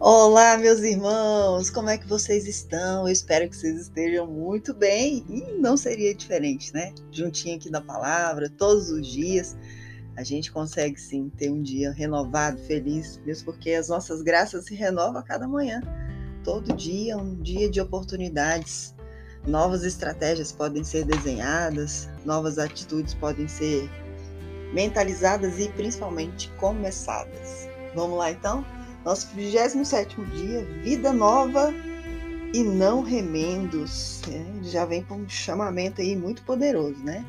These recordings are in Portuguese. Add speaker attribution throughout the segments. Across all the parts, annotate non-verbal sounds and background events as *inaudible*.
Speaker 1: Olá, meus irmãos, como é que vocês estão? Eu espero que vocês estejam muito bem e não seria diferente, né? Juntinho aqui da palavra, todos os dias, a gente consegue sim ter um dia renovado, feliz, mesmo porque as nossas graças se renovam a cada manhã. Todo dia, um dia de oportunidades. Novas estratégias podem ser desenhadas, novas atitudes podem ser mentalizadas e principalmente começadas. Vamos lá então? Nosso 27 dia, vida nova e não remendos. É, já vem com um chamamento aí muito poderoso, né?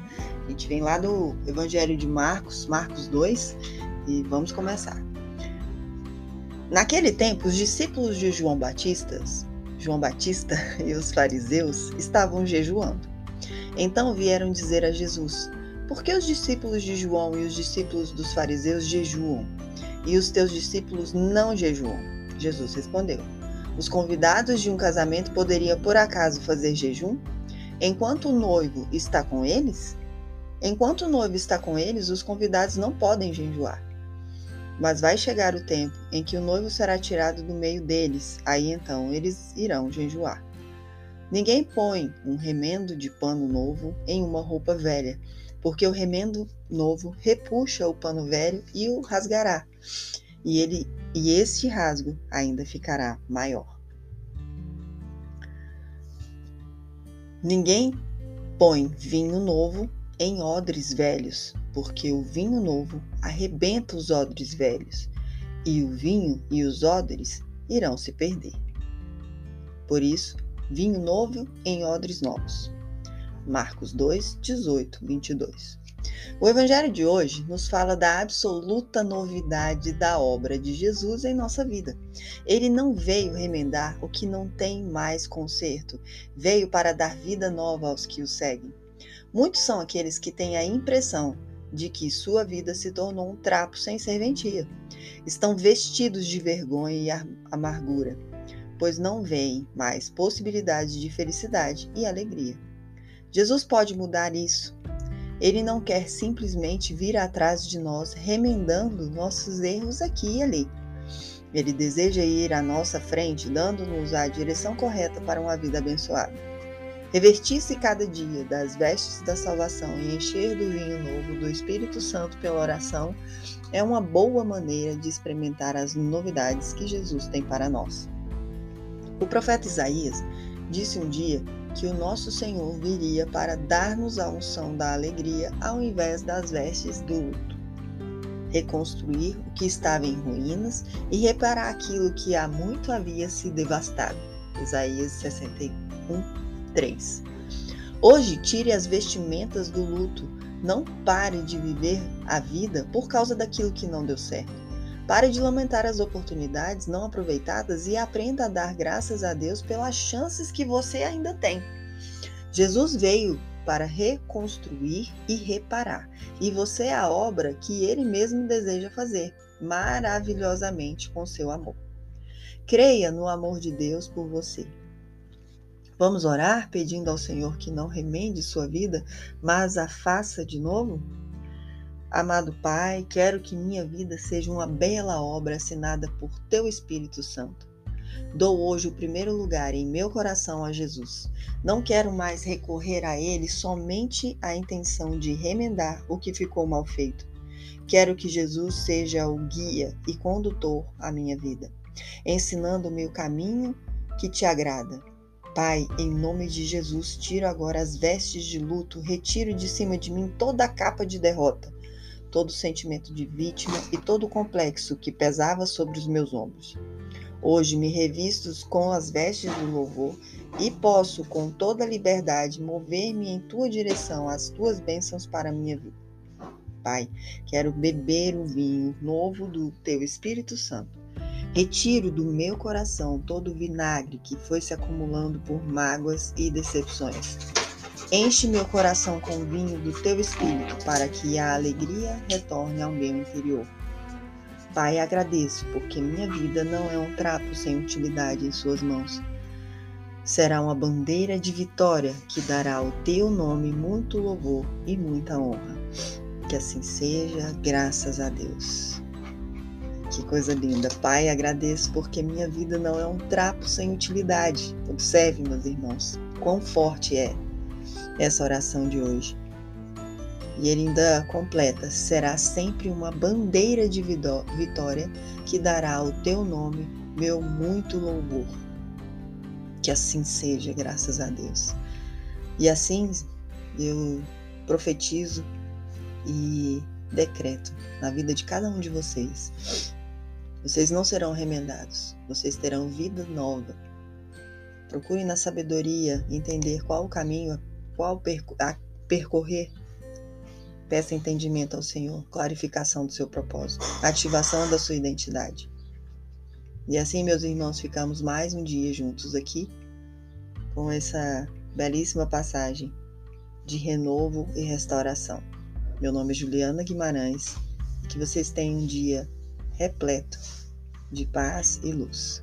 Speaker 1: A gente vem lá do Evangelho de Marcos, Marcos 2, e vamos começar. Naquele tempo, os discípulos de João Batista, João Batista *laughs* e os fariseus estavam jejuando. Então vieram dizer a Jesus: Por que os discípulos de João e os discípulos dos fariseus jejuam? E os teus discípulos não jejuam? Jesus respondeu: Os convidados de um casamento poderiam por acaso fazer jejum? Enquanto o noivo está com eles? Enquanto o noivo está com eles, os convidados não podem jejuar. Mas vai chegar o tempo em que o noivo será tirado do meio deles, aí então eles irão jejuar. Ninguém põe um remendo de pano novo em uma roupa velha, porque o remendo novo repuxa o pano velho e o rasgará, e ele e este rasgo ainda ficará maior. Ninguém põe vinho novo em odres velhos, porque o vinho novo arrebenta os odres velhos, e o vinho e os odres irão se perder. Por isso, vinho novo em odres novos. Marcos 2, 18, 22. O Evangelho de hoje nos fala da absoluta novidade da obra de Jesus em nossa vida. Ele não veio remendar o que não tem mais conserto, veio para dar vida nova aos que o seguem. Muitos são aqueles que têm a impressão de que sua vida se tornou um trapo sem serventia. Estão vestidos de vergonha e amargura, pois não veem mais possibilidades de felicidade e alegria. Jesus pode mudar isso. Ele não quer simplesmente vir atrás de nós remendando nossos erros aqui e ali. Ele deseja ir à nossa frente, dando-nos a direção correta para uma vida abençoada. Revertir-se cada dia das vestes da salvação e encher do vinho novo do Espírito Santo pela oração é uma boa maneira de experimentar as novidades que Jesus tem para nós. O profeta Isaías disse um dia que o nosso Senhor viria para dar-nos a unção da alegria ao invés das vestes do luto, reconstruir o que estava em ruínas e reparar aquilo que há muito havia se devastado. Isaías 61, 3. Hoje, tire as vestimentas do luto. Não pare de viver a vida por causa daquilo que não deu certo. Pare de lamentar as oportunidades não aproveitadas e aprenda a dar graças a Deus pelas chances que você ainda tem. Jesus veio para reconstruir e reparar, e você é a obra que ele mesmo deseja fazer maravilhosamente com seu amor. Creia no amor de Deus por você. Vamos orar pedindo ao Senhor que não remende sua vida, mas a faça de novo? Amado Pai, quero que minha vida seja uma bela obra assinada por Teu Espírito Santo. Dou hoje o primeiro lugar em meu coração a Jesus. Não quero mais recorrer a Ele somente a intenção de remendar o que ficou mal feito. Quero que Jesus seja o guia e condutor à minha vida, ensinando-me o caminho que te agrada. Pai, em nome de Jesus, tiro agora as vestes de luto, retiro de cima de mim toda a capa de derrota todo sentimento de vítima e todo o complexo que pesava sobre os meus ombros. Hoje me revisto com as vestes do louvor e posso, com toda liberdade, mover-me em tua direção, as tuas bênçãos para a minha vida. Pai, quero beber o vinho novo do teu Espírito Santo. Retiro do meu coração todo o vinagre que foi se acumulando por mágoas e decepções. Enche meu coração com o vinho do teu espírito, para que a alegria retorne ao meu interior. Pai, agradeço, porque minha vida não é um trapo sem utilidade em Suas mãos. Será uma bandeira de vitória que dará ao teu nome muito louvor e muita honra. Que assim seja, graças a Deus. Que coisa linda. Pai, agradeço porque minha vida não é um trapo sem utilidade. Observe, meus irmãos, quão forte é essa oração de hoje. E ele ainda completa: será sempre uma bandeira de vitória que dará ao teu nome meu muito louvor. Que assim seja, graças a Deus. E assim eu profetizo e decreto na vida de cada um de vocês. Vocês não serão remendados, vocês terão vida nova. Procure na sabedoria entender qual o caminho, qual percorrer Peça entendimento ao Senhor, clarificação do seu propósito, ativação da sua identidade. E assim, meus irmãos, ficamos mais um dia juntos aqui com essa belíssima passagem de renovo e restauração. Meu nome é Juliana Guimarães que vocês tenham um dia repleto de paz e luz.